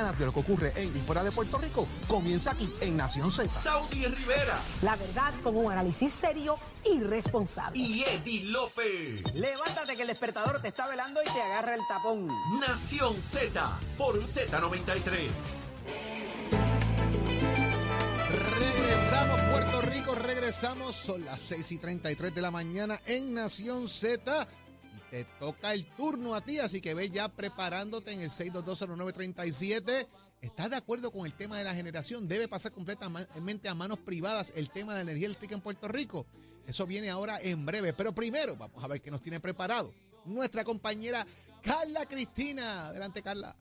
de lo que ocurre en y fuera de Puerto Rico comienza aquí en Nación Z. Saudi Rivera La verdad con un análisis serio y responsable. y Eddie Lofe. Levántate que el despertador te está velando y te agarra el tapón. Nación Z por Z93. Regresamos Puerto Rico, regresamos, son las 6 y 33 de la mañana en Nación Z te toca el turno a ti, así que ve ya preparándote en el 6220937. ¿Estás de acuerdo con el tema de la generación? ¿Debe pasar completamente a manos privadas el tema de la energía eléctrica en Puerto Rico? Eso viene ahora en breve, pero primero vamos a ver qué nos tiene preparado nuestra compañera Carla Cristina. Adelante Carla.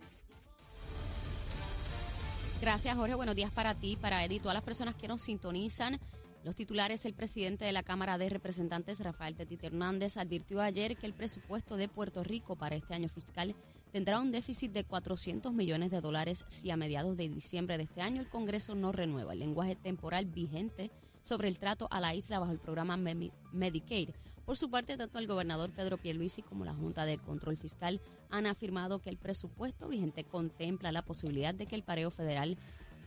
Gracias, Jorge. Buenos días para ti, para Eddie, todas las personas que nos sintonizan. Los titulares, el presidente de la Cámara de Representantes, Rafael Tetito Hernández, advirtió ayer que el presupuesto de Puerto Rico para este año fiscal tendrá un déficit de 400 millones de dólares si a mediados de diciembre de este año el Congreso no renueva el lenguaje temporal vigente sobre el trato a la isla bajo el programa Medicaid. Por su parte, tanto el gobernador Pedro Pierluisi como la Junta de Control Fiscal han afirmado que el presupuesto vigente contempla la posibilidad de que el pareo federal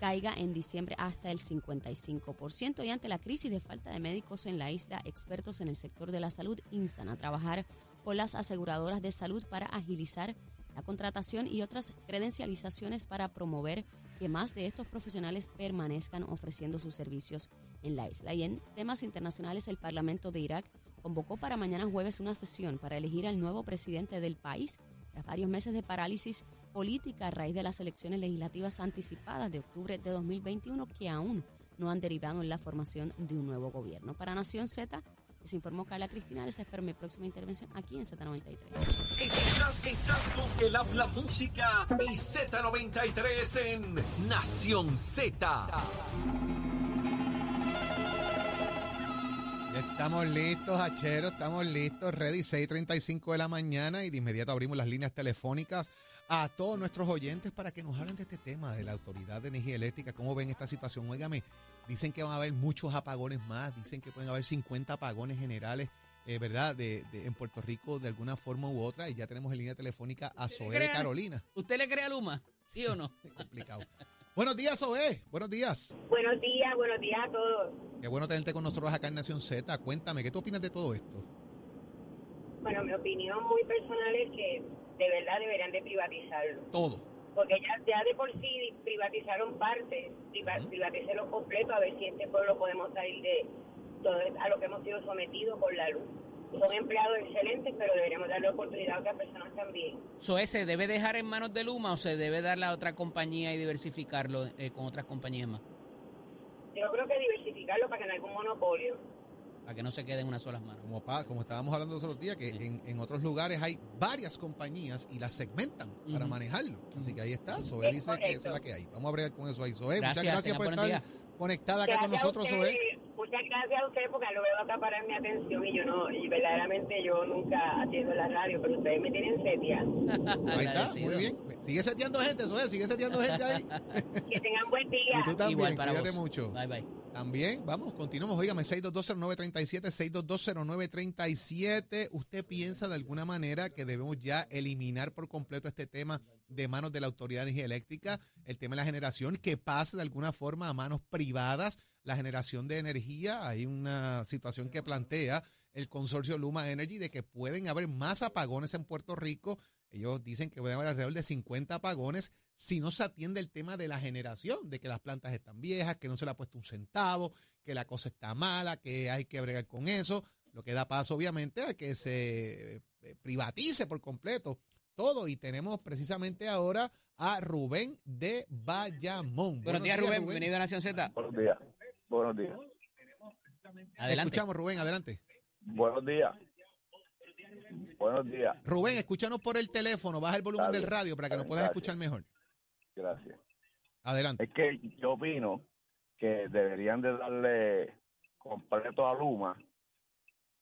caiga en diciembre hasta el 55%. Y ante la crisis de falta de médicos en la isla, expertos en el sector de la salud instan a trabajar con las aseguradoras de salud para agilizar la contratación y otras credencializaciones para promover que más de estos profesionales permanezcan ofreciendo sus servicios en la isla. Y en temas internacionales, el Parlamento de Irak convocó para mañana jueves una sesión para elegir al nuevo presidente del país tras varios meses de parálisis política a raíz de las elecciones legislativas anticipadas de octubre de 2021 que aún no han derivado en la formación de un nuevo gobierno. Para Nación Z, les informó Carla Cristina. Les espero mi próxima intervención aquí en Z93. Estás, estás con el habla música y Z93 en Nación Z. estamos listos, Hachero, estamos listos, ready, 6.35 de la mañana y de inmediato abrimos las líneas telefónicas a todos nuestros oyentes para que nos hablen de este tema de la Autoridad de Energía Eléctrica, cómo ven esta situación. Óigame, dicen que van a haber muchos apagones más, dicen que pueden haber 50 apagones generales, eh, ¿verdad?, de, de- en Puerto Rico de alguna forma u otra y ya tenemos en línea telefónica a Zoe de? Carolina. ¿Usted le cree a Luma? ¿Sí o no? Complicado. Buenos días, Zoe, buenos días. Buenos días, buenos días a todos. Qué bueno tenerte con nosotros acá en Nación Z. Cuéntame, ¿qué tú opinas de todo esto? Bueno, mi opinión muy personal es que de verdad deberían de privatizarlo. Todo. Porque ya, ya de por sí privatizaron parte, priva- privaticélo completo, a ver si este pueblo podemos salir de todo a lo que hemos sido sometidos por la luz. Son empleados excelentes, pero deberíamos darle oportunidad a otras personas también. ¿Soe se debe dejar en manos de Luma o se debe darle a otra compañía y diversificarlo eh, con otras compañías más? Yo creo que diversificarlo para que no haya un monopolio. Para que no se quede en una sola mano. Como, pa- como estábamos hablando los otros días, que en, en otros lugares hay varias compañías y las segmentan para manejarlo. Así que ahí está. Zoe Es dice que esa es la que hay. Vamos a bregar con eso ahí. Zoe, muchas Gracias, por estar conectada acá con Gracias nosotros, Zoe. Muchas gracias a ustedes porque lo veo acaparar mi atención y yo no, y verdaderamente yo nunca atiendo la radio, pero ustedes me tienen setia. Ahí está, Agradecido. muy bien. Sigue seteando gente, Zoe, sigue seteando gente ahí. Que tengan buen día. y tú también, Igual para cuídate vos. mucho. Bye, bye. También, vamos, continuamos. Óigame, 6220937, 6220937. ¿Usted piensa de alguna manera que debemos ya eliminar por completo este tema de manos de la Autoridad de Energía Eléctrica, el tema de la generación, que pase de alguna forma a manos privadas la generación de energía? Hay una situación que plantea el consorcio Luma Energy de que pueden haber más apagones en Puerto Rico. Ellos dicen que pueden haber alrededor de 50 apagones si no se atiende el tema de la generación, de que las plantas están viejas, que no se le ha puesto un centavo, que la cosa está mala, que hay que bregar con eso, lo que da paso obviamente a que se eh, privatice por completo todo. Y tenemos precisamente ahora a Rubén de Bayamón. Buenos días, Rubén. Bienvenido a Nación Z. Buenos días. Buenos días. Te Adelante. escuchamos, Rubén, adelante. Buenos días. Buenos días. Rubén, escúchanos por el teléfono, baja el volumen del radio para que nos puedas escuchar mejor. Gracias. Adelante. Es que yo opino que deberían de darle completo a Luma.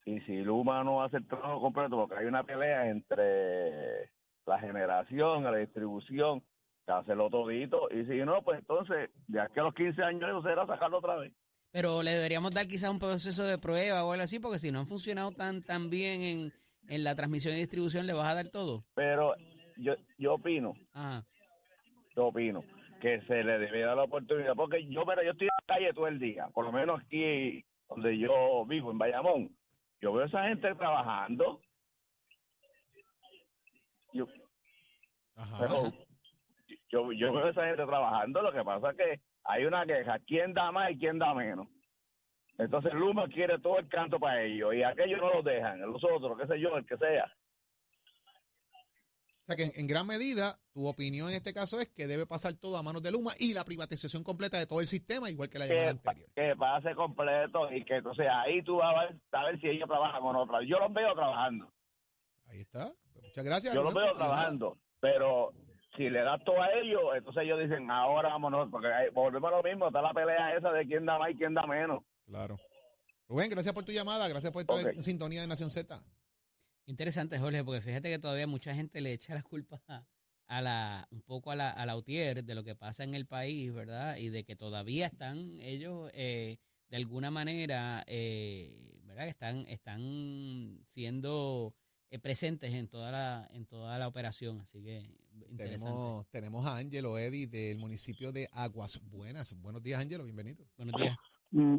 Y si Luma no hace el trabajo completo, porque hay una pelea entre la generación, la distribución, que hacerlo todito. Y si no, pues entonces, de aquí a los 15 años, eso será sacarlo otra vez. Pero le deberíamos dar quizás un proceso de prueba o algo así, porque si no han funcionado tan, tan bien en, en la transmisión y distribución, ¿le vas a dar todo? Pero yo, yo opino Ajá. yo opino que se le debe dar la oportunidad, porque yo, pero yo estoy en la calle todo el día, por lo menos aquí donde yo vivo, en Bayamón, yo veo a esa gente trabajando. Yo, Ajá. pero yo, yo veo a esa gente trabajando, lo que pasa es que hay una queja, ¿quién da más y quién da menos? Entonces Luma quiere todo el canto para ellos y aquellos no los dejan, los otros, qué sé yo, el que sea. O sea que en, en gran medida, tu opinión en este caso es que debe pasar todo a manos de Luma y la privatización completa de todo el sistema, igual que la llamada que, anterior. que pase completo y que entonces ahí tú vas a ver, a ver si ellos trabajan con otras. Yo los veo trabajando, Ahí está. Muchas gracias. yo los veo trabajando, pero si le das todo a ellos, entonces ellos dicen, ahora vámonos, porque ahí volvemos a lo mismo, está la pelea esa de quién da más y quién da menos. Claro. Rubén, gracias por tu llamada, gracias por estar Ok. en sintonía de Nación Z. Interesante, Jorge, porque fíjate que todavía mucha gente le echa la culpa a, a la, un poco a la, a la UTIER de lo que pasa en el país, ¿verdad? Y de que todavía están ellos, eh, de alguna manera, eh, ¿verdad? Que están, están siendo eh, presentes en toda la, en toda la operación. Así que interesante. Tenemos, tenemos a Ángelo Eddy del municipio de Aguas Buenas. Buenos días, Ángelo, bienvenido. Buenos días. Mm,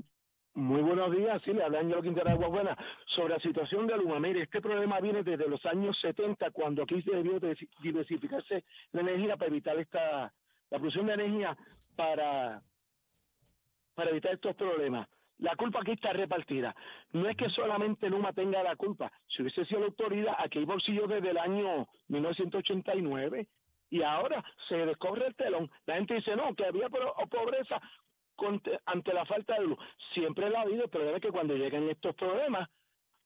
Muy buenos días, sí, le habla Ángelo Quintana de Buena. Sobre la situación de Luma, mire, este problema viene desde los años 70, cuando aquí se debió de- diversificarse la energía para evitar esta, la producción de energía para, para evitar estos problemas. La culpa aquí está repartida. No es que solamente Luma tenga la culpa. Si hubiese sido la autoridad, aquí hay bolsillos desde el año 1989 y ahora se descorre el telón. La gente dice, no, que había pobreza ante la falta de luz. Siempre la ha habido, pero debe que cuando lleguen estos problemas,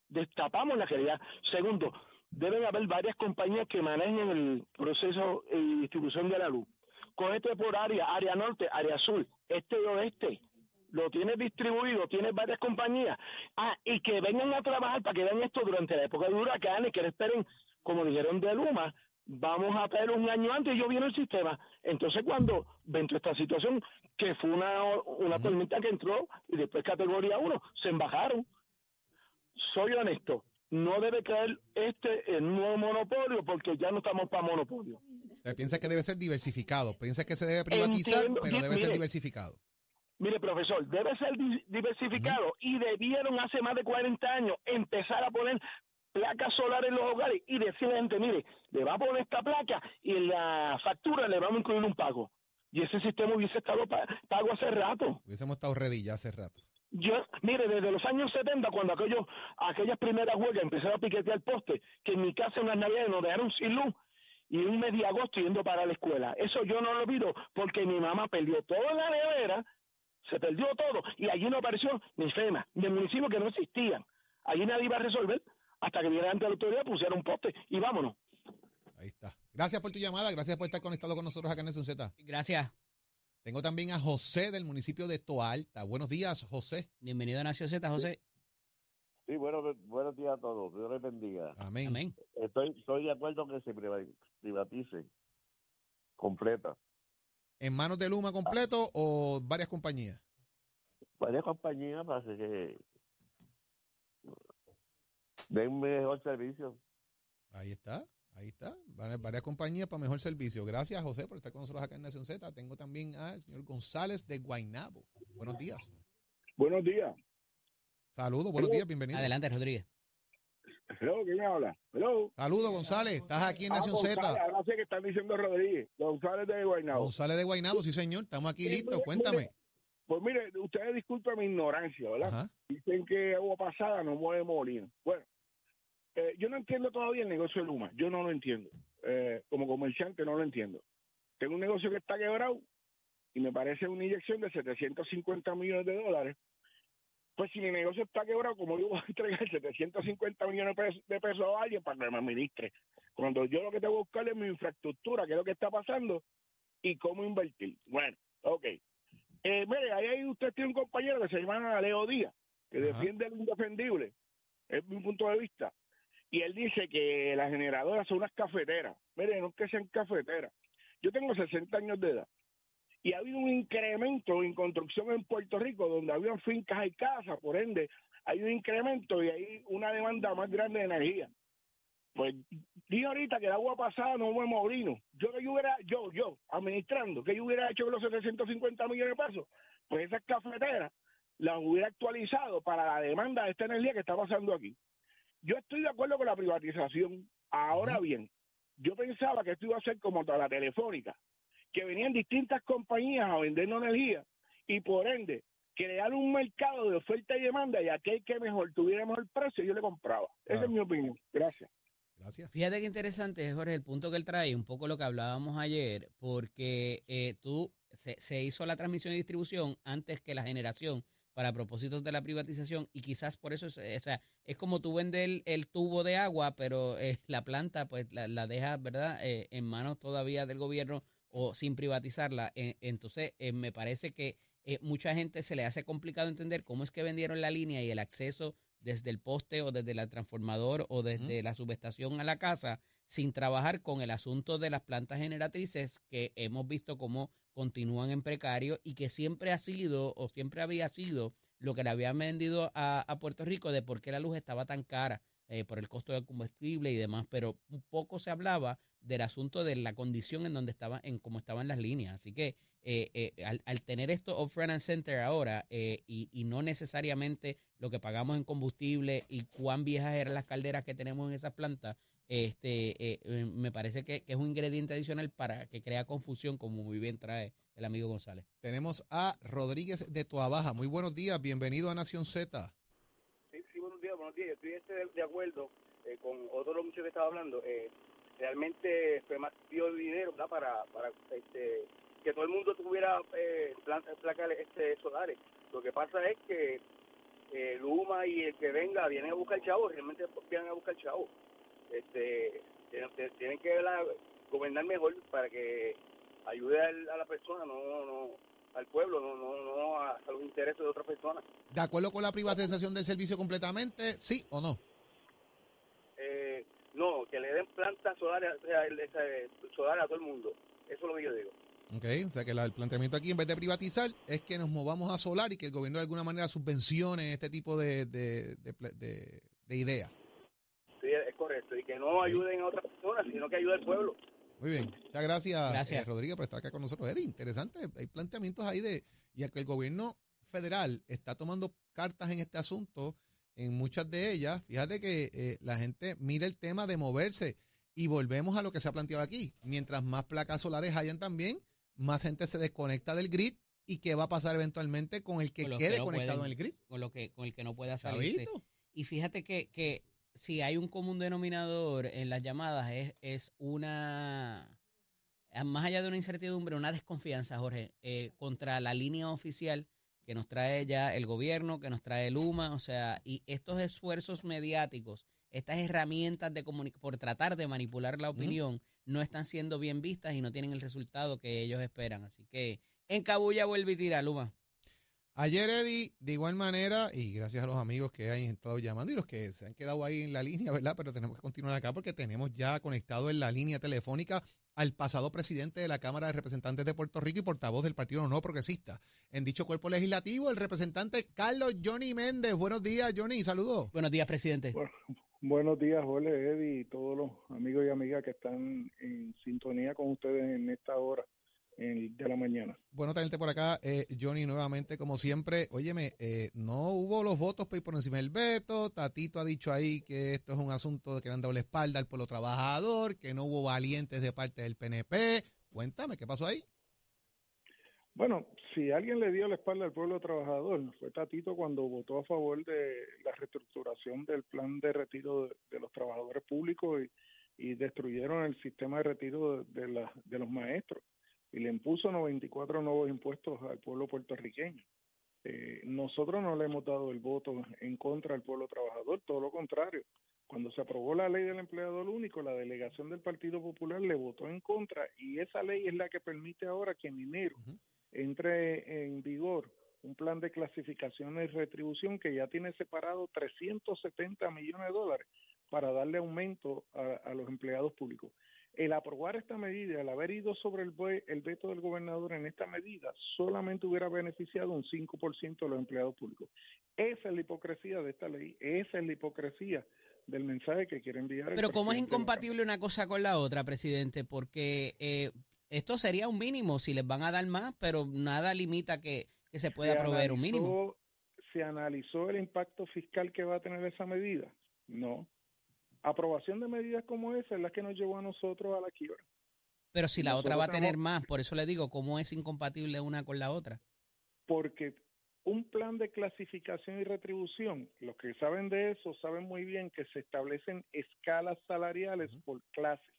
destapamos la realidad. Segundo, deben haber varias compañías que manejen el proceso y distribución de la luz. Cógete por área, área norte, área sur, este y oeste. Lo tienes distribuido, tienes varias compañías. Ah, y que vengan a trabajar para que vean esto durante la época de huracanes, que no esperen, como dijeron de Luma, vamos a traer un año antes y yo viene el sistema. Entonces, cuando toda esta situación, que fue una, una tormenta que entró y después categoría 1, se embajaron. Soy honesto, no debe caer este un nuevo monopolio porque ya no estamos para monopolio. Piensa que debe ser diversificado, piensa que se debe privatizar, Entiendo, pero debe ser diversificado. Mire, profesor, debe ser di- diversificado y debieron hace más de 40 años empezar a poner placas solares en los hogares y decirle a la gente, mire, le va a poner esta placa y en la factura le vamos a incluir un pago. Y ese sistema hubiese estado pa- pago hace rato. Hubiésemos estado ready ya hace rato. Yo, mire, desde los años 70, cuando aquellos, aquellas primeras huelgas empezaron a piquetear poste, que en mi casa en las navidades nos dejaron sin luz, y un mes de agosto yendo para la escuela. Eso yo no lo olvido, porque mi mamá perdió todo en la nevera, se perdió todo, y allí no apareció ni FEMA, ni el municipio que no existían. Allí nadie iba a resolver, hasta que viera ante la autoridad, pusieron un poste, y vámonos. Ahí está. Gracias por tu llamada, gracias por estar conectado con nosotros acá en Nación Z. Gracias. Tengo también a José del municipio de Toalta. Buenos días, José. Bienvenido a Nación Z, José. Sí, bueno, buenos días a todos, Dios les bendiga. Amén. Amén. Estoy, estoy de acuerdo que se priva- privatice completa. ¿En manos de Luma completo o varias compañías? Varias compañías parece que den mejor servicio. Ahí está, ahí está. Varias, varias compañías para mejor servicio. Gracias, José, por estar con nosotros acá en Nación Z. Tengo también al señor González de Guainabo. Buenos días. Buenos días. Saludos, buenos días, bienvenido. Adelante, Rodríguez. Hello, ¿quién habla? Hello. Saludos, González. Estás aquí en Ah, Nación González, Z. Ahora sé que están diciendo Rodríguez. González de Guaynabo. González de Guainabo, sí, señor. Estamos aquí Sí, listos. mire, Cuéntame. mire, Pues mire, ustedes disculpen mi ignorancia, ¿verdad? Ajá. Dicen que agua pasada no mueve molino. Bueno, eh, yo no entiendo todavía el negocio de Luma. Yo no lo entiendo. Eh, como comerciante no lo entiendo. Tengo un negocio que está quebrado y me parece una inyección de 750 millones de dólares. Pues si mi negocio está quebrado, como yo voy a entregar 750 millones de pesos, a alguien para que me administre? Cuando yo lo que tengo que buscar es mi infraestructura, qué es lo que está pasando y cómo invertir. Bueno, ok. Eh, mire, ahí hay- usted tiene un compañero que se llama Leo Díaz, que Ajá. defiende lo indefendible, es mi punto de vista. Y él dice que las generadoras son unas cafeteras. Mire, no es que sean cafeteras. Yo tengo 60 años de edad y ha habido un incremento en construcción en Puerto Rico donde habían fincas y casas, por ende, hay un incremento y hay una demanda más grande de energía. Pues dije ahorita que el agua pasada no fue mobrino. Yo que yo hubiera, yo, yo, administrando, que yo hubiera hecho con los 750 millones de pesos, pues esas cafeteras las hubiera actualizado para la demanda de esta energía que está pasando aquí. Yo estoy de acuerdo con la privatización. Ahora bien, yo pensaba que esto iba a ser como toda la telefónica, que venían distintas compañías a vendernos energía y por ende crear un mercado de oferta y demanda y aquel que mejor tuviera mejor precio yo le compraba. Esa es mi opinión. Gracias. Gracias. Fíjate qué interesante, Jorge, el punto que él trae, un poco lo que hablábamos ayer, porque eh, tú se, se hizo la transmisión y distribución antes que la generación para propósitos de la privatización y quizás por eso, es, o sea, es como tú vendes el, el tubo de agua, pero eh, la planta pues la, la dejas, ¿verdad?, Eh, en manos todavía del gobierno o sin privatizarla. Eh, entonces, eh, me parece que eh, mucha gente se le hace complicado entender cómo es que vendieron la línea y el acceso desde el poste o desde el transformador o desde la subestación a la casa sin trabajar con el asunto de las plantas generatrices que hemos visto cómo continúan en precario y que siempre ha sido o siempre había sido lo que le habían vendido a, a Puerto Rico de por qué la luz estaba tan cara eh, por el costo del combustible y demás, pero un poco se hablaba del asunto de la condición en donde estaban, en cómo estaban las líneas. Así que eh, eh, al, tener esto off front and center ahora y, no necesariamente lo que pagamos en combustible y cuán viejas eran las calderas que tenemos en esas plantas, este me parece que, que es un ingrediente adicional para que crea confusión, como muy bien trae el amigo González. Tenemos a Rodríguez de Toabaja. Muy buenos días, bienvenido a Nación Z. Buenos días, estoy este, de, acuerdo eh, con otro muchachos que estaba hablando. Eh, realmente FEMA dio dinero ¿verdad? para, para este, que todo el mundo tuviera eh, placas este, solares. Lo que pasa es que eh, Luma y el que venga vienen a buscar chavos, realmente vienen a buscar chavos. Este, tienen, que ¿verdad? gobernar mejor para que ayude a la persona, no, no al pueblo, no, no, no a, a los intereses de otras personas. ¿De acuerdo con la privatización del servicio completamente? ¿Sí o no? eh, no, que le den plantas solares, ese, solares a todo el mundo. Eso es lo que yo digo. Ok, o sea que la- el planteamiento aquí en vez de privatizar es que nos movamos a solar y que el gobierno de alguna manera subvencione este tipo de, de, de- de ideas. Sí, es correcto. Y que no ayuden a otras personas, sino que ayude al pueblo. Muy bien, muchas gracias, Gracias. eh, Rodríguez, por estar acá con nosotros. Eddie, interesante, hay planteamientos ahí de, y que el gobierno federal está tomando cartas en este asunto, en muchas de ellas, fíjate que eh, la gente mira el tema de moverse y volvemos a lo que se ha planteado aquí. Mientras más placas solares hayan también, más gente se desconecta del grid y qué va a pasar eventualmente con el que Con quede que no conectado pueden. en el grid. con lo que con el que no pueda salirse. ¿Sabito? Y fíjate que, que si hay un común denominador en las llamadas es, es una, más allá de una incertidumbre, una desconfianza, Jorge, eh, contra la línea oficial que nos trae ya el gobierno, que nos trae Luma, o sea, y estos esfuerzos mediáticos, estas herramientas de por tratar de manipular la opinión, no están siendo bien vistas y no tienen el resultado que ellos esperan. Así que en Cabulla vuelve y tira, Luma. Ayer, Eddie, de igual manera, y gracias a los amigos que han estado llamando y los que se han quedado ahí en la línea, ¿verdad? Pero tenemos que continuar acá porque tenemos ya conectado en la línea telefónica al pasado presidente de la Cámara de Representantes de Puerto Rico y portavoz del Partido No Progresista. En dicho cuerpo legislativo, el representante Carlos Johnny Méndez. Buenos días, Johnny, saludos. Buenos días, presidente. Bueno, buenos días, Jorge, Eddie y todos los amigos y amigas que están en sintonía con ustedes en esta hora en- de la mañana. Bueno tenerte por acá, eh, Johnny, nuevamente, como siempre. Óyeme, eh, no hubo los votos por encima del veto. Tatito ha dicho ahí que esto es un asunto de que le han dado la espalda al pueblo trabajador, que no hubo valientes de parte del PNP. Cuéntame, ¿qué pasó ahí? Bueno, si alguien le dio la espalda al pueblo trabajador, fue Tatito cuando votó a favor de la reestructuración del plan de retiro de, de los trabajadores públicos y, y destruyeron el sistema de retiro de, de la- de los maestros y le impuso 94 nuevos impuestos al pueblo puertorriqueño. Eh, nosotros no le hemos dado el voto en contra del pueblo trabajador, todo lo contrario. Cuando se aprobó la ley del empleador único, la delegación del Partido Popular le votó en contra y esa ley es la que permite ahora que en enero entre en vigor un plan de clasificación y retribución que ya tiene separado 370 millones de dólares para darle aumento a, a los empleados públicos. El aprobar esta medida, el haber ido sobre el, el veto del gobernador en esta medida, solamente hubiera beneficiado un 5% de los empleados públicos. Esa es la hipocresía de esta ley, esa es la hipocresía del mensaje que quiere enviar. el Pero ¿cómo es incompatible una cosa con la otra, presidente? Porque eh, esto sería un mínimo si les van a dar más, pero nada limita que, que se pueda Se proveer un mínimo. ¿Se analizó el impacto fiscal que va a tener esa medida? No. Aprobación de medidas como esa es la que nos llevó a nosotros a la quiebra. Pero si la nosotros otra va a tener tenemos- más, por eso le digo, ¿cómo es incompatible una con la otra? Porque un plan de clasificación y retribución, los que saben de eso saben muy bien que se establecen escalas salariales por clases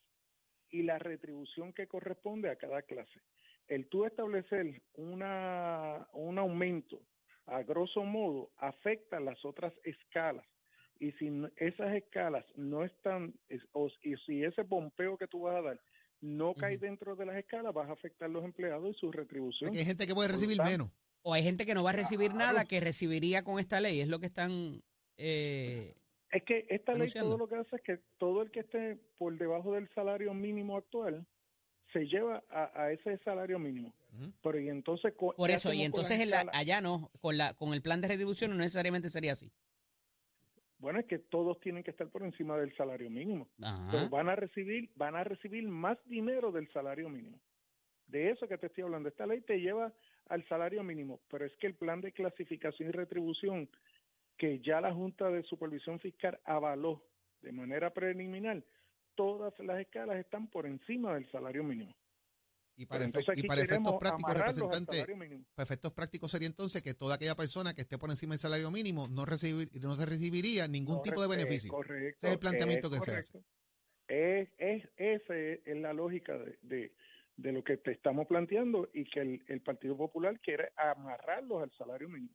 y la retribución que corresponde a cada clase. El tú establecer una, un aumento a grosso modo afecta las otras escalas y si no- esas escalas no están es- o, y si ese bombeo que tú vas a dar no cae dentro de las escalas vas a afectar los empleados y su O sea, retribución. que hay gente que puede recibir menos. O hay gente que no va a recibir Claro. nada que recibiría con esta ley, es lo que están... eh, Es que esta ley todo lo que hace es que todo el que esté por debajo del salario mínimo actual se lleva a, a ese salario mínimo. Pero y entonces por ¿qué eso, y entonces en la- allá no, con, la, con el plan de retribución no necesariamente sería así. Bueno, es que todos tienen que estar por encima del salario mínimo. Pero van a recibir van a recibir más dinero del salario mínimo. De eso que te estoy hablando, esta ley te lleva al salario mínimo, pero es que el plan de clasificación y retribución que ya la Junta de Supervisión Fiscal avaló de manera preliminar, todas las escalas están por encima del salario mínimo. Y para, efe- y para efectos prácticos, representante, para efectos prácticos sería entonces que toda aquella persona que esté por encima del salario mínimo no, recibir, no se recibiría ningún tipo de Correcto, beneficio. correcto, Ese es el planteamiento que se correcto. Es, es, esa es la lógica de, de, de lo que te estamos planteando y que el, el Partido Popular quiere amarrarlos al salario mínimo.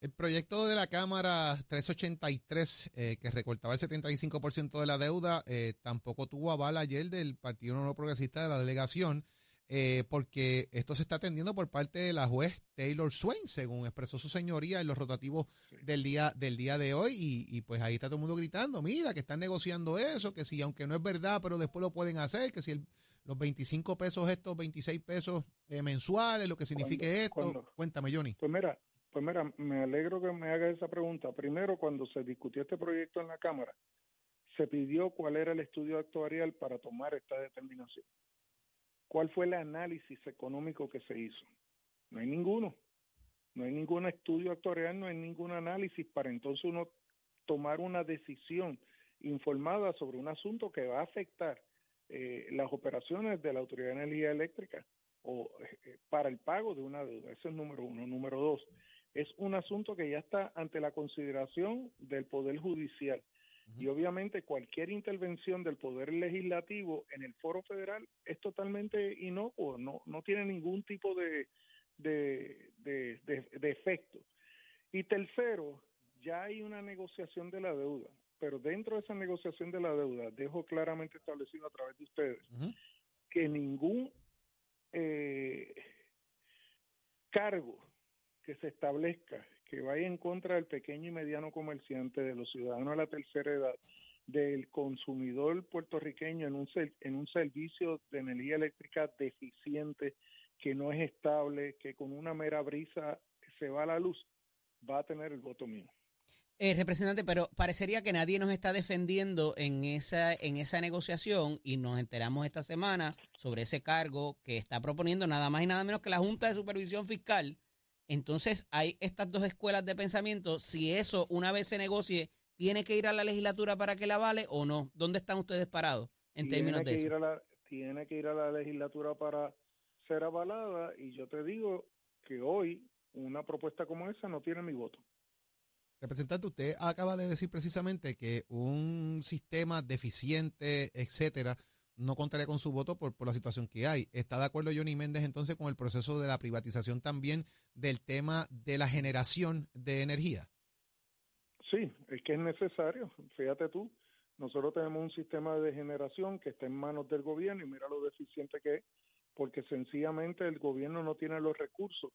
El proyecto de la Cámara 383, eh, que recortaba el 75% de la deuda, eh, tampoco tuvo aval ayer del Partido Nuevo Progresista de la delegación, eh, porque esto se está atendiendo por parte de la juez Taylor Swain, según expresó su señoría en los rotativos del día del día de hoy, y, y pues ahí está todo el mundo gritando, mira, que están negociando eso, que si aunque no es verdad, pero después lo pueden hacer, que si el- los 25 pesos estos, 26 pesos eh, mensuales, lo que signifique Cuando- esto. cuando- Cuéntame, Johnny. Pues mira, pues mira, me alegro que me haga esa pregunta. Primero, cuando se discutió este proyecto en la Cámara, se pidió cuál era el estudio actuarial para tomar esta determinación. ¿Cuál fue el análisis económico que se hizo? No hay ninguno. No hay ningún estudio actuarial, no hay ningún análisis para entonces uno tomar una decisión informada sobre un asunto que va a afectar eh, las operaciones de la Autoridad de Energía Eléctrica o eh, para el pago de una deuda. Ese es número uno. Número dos, es un asunto que ya está ante la consideración del Poder Judicial. Y obviamente cualquier intervención del Poder Legislativo en el foro federal es totalmente inocuo, no, no tiene ningún tipo de, de, de, de- de efecto. Y tercero, ya hay una negociación de la deuda, pero dentro de esa negociación de la deuda, dejo claramente establecido a través de ustedes que ningún eh, cargo que se establezca que vaya en contra del pequeño y mediano comerciante, de los ciudadanos de la tercera edad, del consumidor puertorriqueño en un, en un servicio de energía eléctrica deficiente, que no es estable, que con una mera brisa se va la luz, va a tener el voto mío. Eh, representante, pero parecería que nadie nos está defendiendo en esa, en esa negociación y nos enteramos esta semana sobre ese cargo que está proponiendo nada más y nada menos que la Junta de Supervisión Fiscal. Entonces hay estas dos escuelas de pensamiento. Si eso una vez se negocie, ¿tiene que ir a la legislatura para que la vale o no? ¿Dónde están ustedes parados en tiene términos que de ir eso? a la tiene que ir a la legislatura para ser avalada y yo te digo que hoy una propuesta como esa no tiene mi voto. Representante, usted acaba de decir precisamente que un sistema deficiente, etcétera, no contaría con su voto por, por la situación que hay. ¿Está de acuerdo Johnny Méndez entonces con el proceso de la privatización también del tema de la generación de energía? Sí, es que es necesario. Fíjate tú, nosotros tenemos un sistema de generación que está en manos del gobierno y mira lo deficiente que es, porque sencillamente el gobierno no tiene los recursos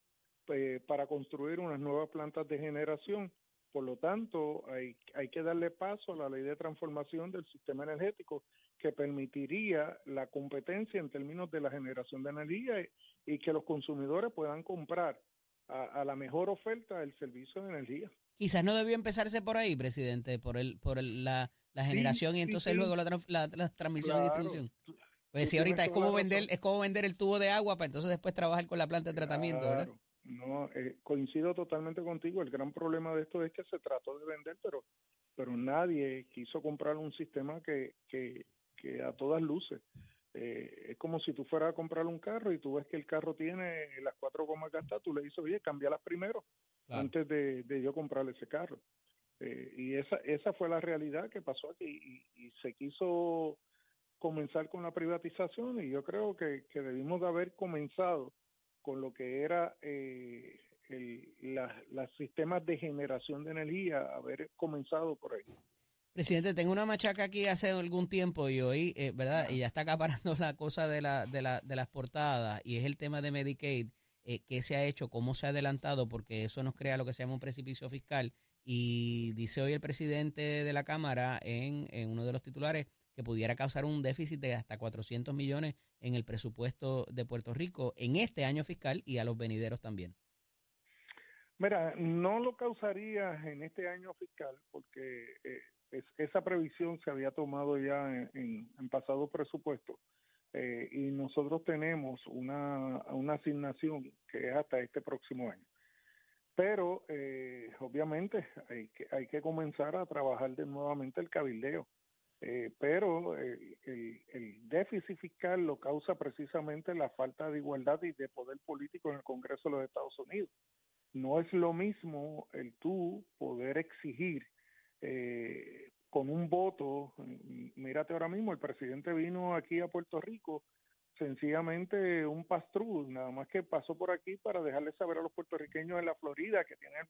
eh, para construir unas nuevas plantas de generación. Por lo tanto, hay, hay que darle paso a la ley de transformación del sistema energético que permitiría la competencia en términos de la generación de energía y, que los consumidores puedan comprar a, a la mejor oferta el servicio de energía. Quizás no debió empezarse por ahí, presidente, por el por el, la, la generación y sí, entonces sí. luego la, la- la transmisión y distribución. Pues si tienes ahorita es como vender razón. es como vender el tubo de agua para entonces después trabajar con la planta de tratamiento, ¿verdad? Claro. No, eh, coincido totalmente contigo. El gran problema de esto es que se trató de vender, pero pero nadie quiso comprar un sistema que, que, que a todas luces. Eh, es como si tú fueras a comprar un carro y tú ves que el carro tiene las cuatro gomas gastadas, tú le dices, oye, cámbialas primero Claro. antes de, de yo comprarle ese carro. Eh, y esa, esa fue la realidad que pasó aquí y, y se quiso comenzar con la privatización y yo creo que, que debimos de haber comenzado con lo que era eh, el, la- los sistemas de generación de energía, haber comenzado por ahí. Presidente, tengo una machaca aquí hace algún tiempo y hoy, eh, ¿verdad? Y ya está acaparando la cosa de, la, de, la, de las portadas y es el tema de Medicaid. Eh, ¿Qué se ha hecho? ¿Cómo se ha adelantado? Porque eso nos crea lo que se llama un precipicio fiscal. Y dice hoy el presidente de la Cámara en, en uno de los titulares que pudiera causar un déficit de hasta 400 millones en el presupuesto de Puerto Rico en este año fiscal y a los venideros también. Mira, no lo causaría en este año fiscal porque eh, es- esa previsión se había tomado ya en, en, en pasado presupuesto eh, y nosotros tenemos una, una asignación que es hasta este próximo año. Pero eh, obviamente hay que, hay que comenzar a trabajar de nuevamente el cabildeo. Eh, pero el, el, el déficit fiscal lo causa precisamente la falta de igualdad y de poder político en el Congreso de los Estados Unidos no es lo mismo el tú poder exigir eh, con un voto, mírate ahora mismo, el presidente vino aquí a Puerto Rico sencillamente un pastrú, nada más que pasó por aquí para dejarle saber a los puertorriqueños en la Florida que tienen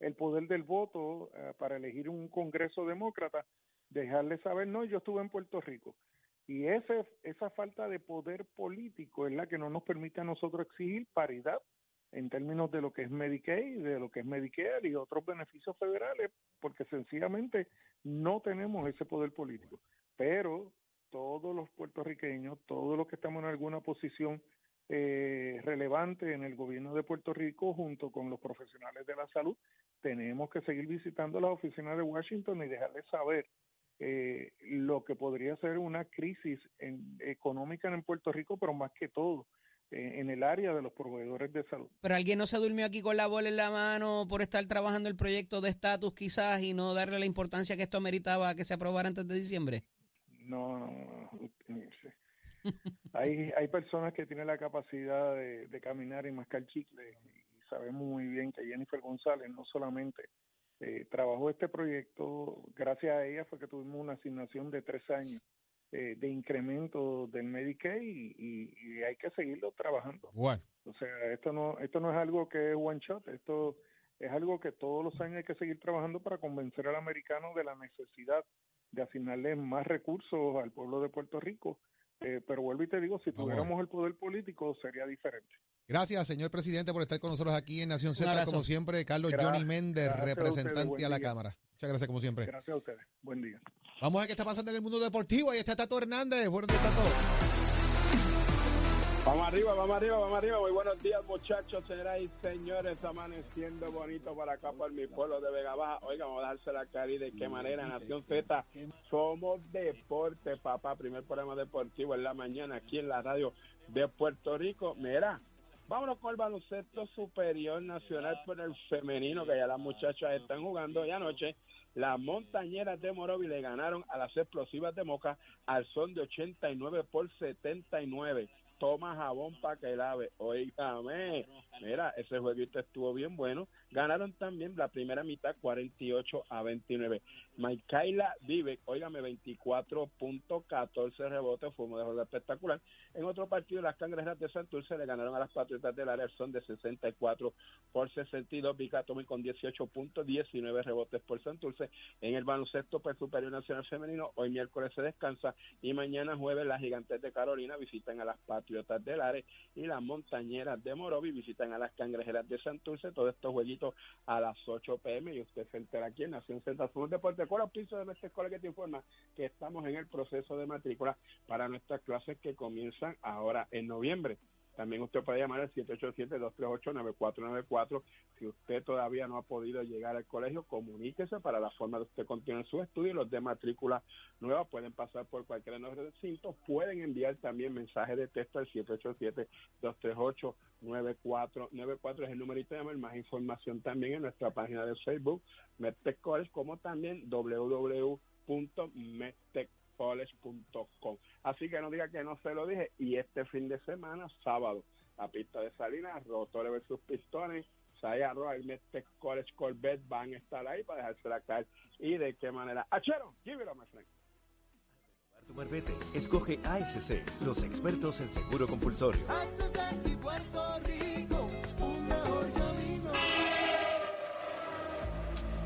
el poder del voto eh, para elegir un Congreso demócrata, dejarle saber, no, yo estuve en Puerto Rico. Y ese, esa falta de poder político es la que no nos permite a nosotros exigir paridad en términos de lo que es Medicaid, de lo que es Medicare y otros beneficios federales, porque sencillamente no tenemos ese poder político. Pero todos los puertorriqueños, todos los que estamos en alguna posición eh, relevante en el gobierno de Puerto Rico, junto con los profesionales de la salud, tenemos que seguir visitando las oficinas de Washington y dejarles saber eh, lo que podría ser una crisis económica en Puerto Rico, pero más que todo en el área de los proveedores de salud. Pero alguien no se durmió aquí con la bola en la mano por estar trabajando el proyecto de estatus quizás y no darle la importancia que esto ameritaba que se aprobara antes de diciembre. No, no, no, hay, hay personas que tienen la capacidad de, de caminar y mascar chicle y sabemos muy bien que Jennifer González no solamente eh, trabajó este proyecto, gracias a ella fue que tuvimos una asignación de tres años eh, de incremento del Medicaid y, y- y hay que seguirlo trabajando. Bueno, O sea, esto no, esto no es algo que es one shot, esto es algo que todos los años hay que seguir trabajando para convencer al americano de la necesidad de asignarle más recursos al pueblo de Puerto Rico. Eh, pero vuelvo y te digo, si Vamos a tuviéramos el poder político sería diferente. gracias, señor presidente, por estar con nosotros aquí en Nación Z, como siempre. Carlos Johnny Méndez, gracias a ustedes, representante a la día. Cámara. Muchas gracias, como siempre. Gracias a ustedes. Buen día. Vamos a ver qué está pasando en el mundo deportivo. Ahí está Tato Hernández. Buenos días, Tato. Vamos arriba, vamos arriba, vamos arriba. Muy buenos días, muchachos, señoras y señores. Amaneciendo bonito para acá, por mi pueblo de Vega Baja. Oiga, vamos a dársela a Cari de qué manera. Nación Z, somos deporte, papá. Primer programa deportivo en la mañana aquí en la radio de Puerto Rico. Mira, vámonos con el baloncesto superior nacional por el femenino, que ya las muchachas están jugando. Y anoche, las montañeras de Morovi le ganaron a las explosivas de Moca al son de 89 por 79 toma jabón para que lave. Oígame, mira, ese jueguito estuvo bien bueno. Ganaron también la primera mitad 48 a 29. Maikaila Vivek, óigame, 24.14 rebotes, fue un juego espectacular. En otro partido, las cangrejeras de Santurce le ganaron a las patriotas del área son de 64 por 62. Vicatomi con 18.19 rebotes por Santurce. En el baloncesto per superior nacional femenino, hoy miércoles se descansa y mañana jueves las gigantes de Carolina visitan a las patriotas del área y las montañeras de Morovi visitan a las cangrejeras de Santurce. Todos estos jueguitos a las 8 pm y usted se entera aquí en Nación Z Sur Deporte con los pisos de nuestra escuela que te informa que estamos en el proceso de matrícula para nuestras clases que comienzan ahora en noviembre. También usted puede llamar al 787-238-9494. Si usted todavía no ha podido llegar al colegio, comuníquese para la forma de usted continuar su estudio. Los de matrícula nueva pueden pasar por cualquiera de nuestros recintos. Pueden enviar también mensajes de texto al 787-238-9494. Es el numerito de llamar. Más información también en nuestra página de Facebook, Medtech College, como también www.medtechcollege.com. Así que no diga que no se lo dije. Y este fin de semana, sábado, la pista de Salinas, Rotores versus Pistones, Saya Roa y Medtech College Corvette van a estar ahí para dejarse la caer. ¿Y de qué manera? ¡Achero! Up, my friend. Tu marbete. Escoge ASC, los expertos en seguro compulsorio.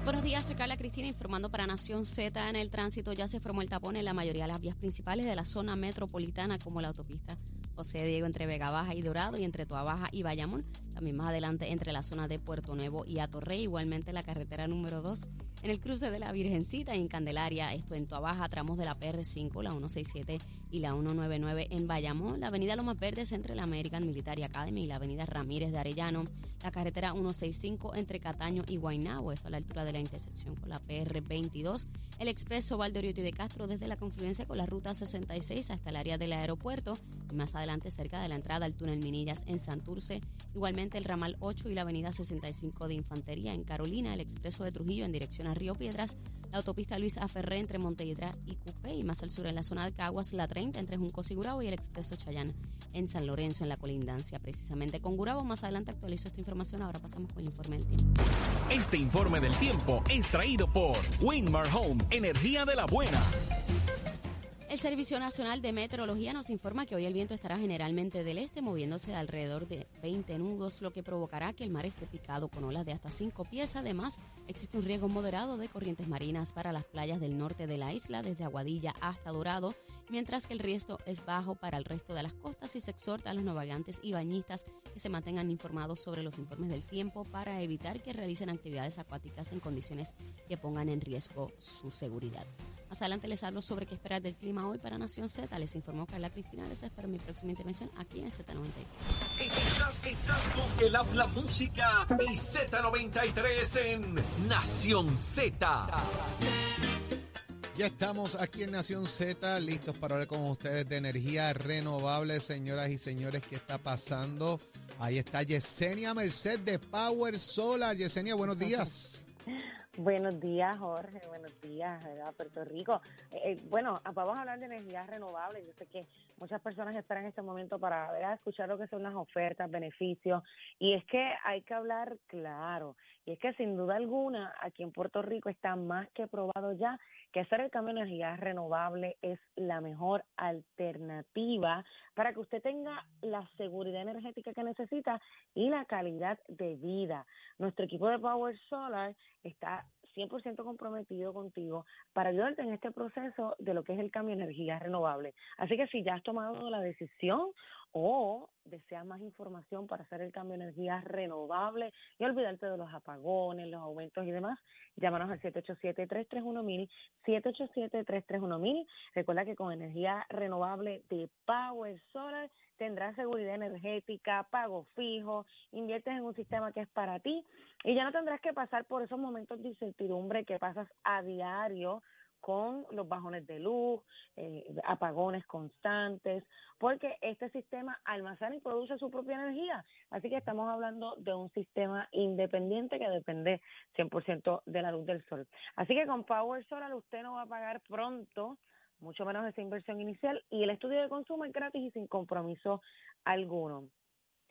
Buenos días, soy Carla Cristina informando para Nación Z. En el tránsito ya se formó el tapón en la mayoría de las vías principales de la zona metropolitana, como la autopista José Diego entre Vega Baja y Dorado y entre Toa Baja y Bayamón. También más adelante entre la zona de Puerto Nuevo y Atorrey, igualmente la carretera número 2 en el cruce de la Virgencita y en Candelaria, esto en Toa Baja, tramos de la PR5, la 167 y la 199 en Bayamón, la avenida Lomas Verdes entre la American Military Academy y la avenida Ramírez de Arellano, la carretera 165 entre Cataño y Guaynabo, esto a la altura de la intersección con la PR22, el expreso Valdoriotti de Castro desde la confluencia con la ruta 66 hasta el área del aeropuerto. Y más adelante cerca de la entrada al túnel Minillas en Santurce, igualmente el ramal 8 y la avenida 65 de Infantería en Carolina, el expreso de Trujillo en dirección a Río Piedras, la autopista Luis Aferré entre Montehiedra y Cupé y más al sur en la zona de Caguas, la 30 entre Junco y Gurabo y el expreso Chayán en San Lorenzo en la colindancia precisamente con Gurabo. Más adelante actualizo esta información, ahora pasamos con el informe del tiempo. Este informe del tiempo es traído por Winmar Home, energía de la buena. El Servicio Nacional de Meteorología nos informa que hoy el viento estará generalmente del este, moviéndose de alrededor de 20 nudos, lo que provocará que el mar esté picado con olas de hasta 5 pies. Además, existe un riesgo moderado de corrientes marinas para las playas del norte de la isla, desde Aguadilla hasta Dorado, mientras que el riesgo es bajo para el resto de las costas y se exhorta a los navegantes y bañistas que se mantengan informados sobre los informes del tiempo para evitar que realicen actividades acuáticas en condiciones que pongan en riesgo su seguridad. Más adelante les hablo sobre qué esperar del clima hoy para Nación Z. Les informó Carla Cristina. Les espero mi próxima intervención aquí en Z93. Estás, estás con el habla música y Z93 en Nación Z. Ya estamos aquí en Nación Z, listos para hablar con ustedes de energía renovable, señoras y señores, ¿qué está pasando? Ahí está Yesenia Merced de Power Solar. Yesenia, buenos días. Buenos días, Jorge. Buenos días, ¿verdad? Puerto Rico. Eh, eh, bueno, vamos a hablar de energías renovables. Yo sé que muchas personas esperan este momento para ¿verdad? escuchar lo que son las ofertas, beneficios. Y es que hay que hablar claro. Y es que sin duda alguna, aquí en Puerto Rico está más que probado ya que hacer el cambio de energía renovable es la mejor alternativa para que usted tenga la seguridad energética que necesita y la calidad de vida. Nuestro equipo de Power Solar está 100% comprometido contigo para ayudarte en este proceso de lo que es el cambio de energía renovable. Así que si ya has tomado la decisión o deseas más información para hacer el cambio de energía renovable y olvidarte de los apagones, los aumentos y demás, llámanos al 787-331-1000, 787-331-1000. Recuerda que con energía renovable de Power Solar tendrás seguridad energética, pago fijo, inviertes en un sistema que es para ti y ya no tendrás que pasar por esos momentos de incertidumbre que pasas a diario con los bajones de luz, eh, apagones constantes, porque este sistema almacena y produce su propia energía. Así que estamos hablando de un sistema independiente que depende 100% de la luz del sol. Así que con Power Solar usted no va a pagar pronto, mucho menos esa inversión inicial, y el estudio de consumo es gratis y sin compromiso alguno.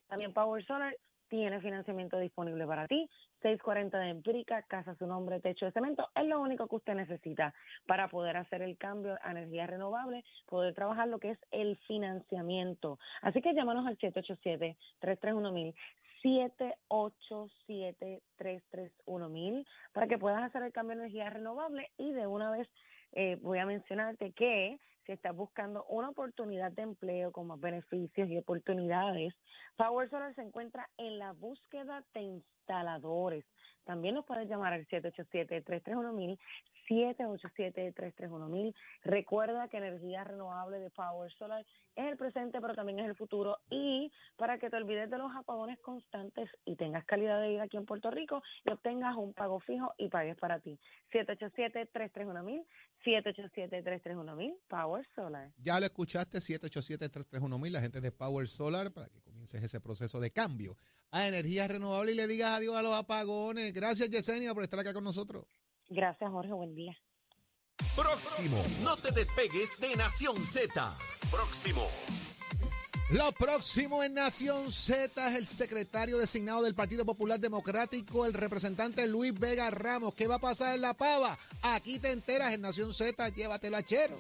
También Power Solar tiene financiamiento disponible para ti. 640 de Empírica, casa su nombre, techo de cemento. Es lo único que usted necesita para poder hacer el cambio a energía renovable, poder trabajar lo que es el financiamiento. Así que llámanos al 787-331-1000. 787-331-1000 para que puedas hacer el cambio de energía renovable y de una vez eh, voy a mencionarte que si estás buscando una oportunidad de empleo con más beneficios y oportunidades Power Solar se encuentra en la búsqueda de instaladores. También nos puedes llamar al 787-331-1000, 787-331-1000. Recuerda que energía renovable de Power Solar es el presente, pero también es el futuro. Y para que te olvides de los apagones constantes y tengas calidad de vida aquí en Puerto Rico y obtengas un pago fijo y pagues para ti. 787-331-1000, 787-331-1000, Power Solar. Ya lo escuchaste, 787-331-1000, la gente de Power Solar, para que comiences ese proceso de cambio a energía renovable y le digas adiós a los apagones. Gracias, Yesenia, por estar acá con nosotros. Gracias, Jorge. Buen día. Próximo. No te despegues de Nación Z. Próximo. Lo próximo en Nación Z es el secretario designado del Partido Popular Democrático, el representante Luis Vega Ramos. ¿Qué va a pasar en La Pava? Aquí te enteras en Nación Z, llévatelo a chero.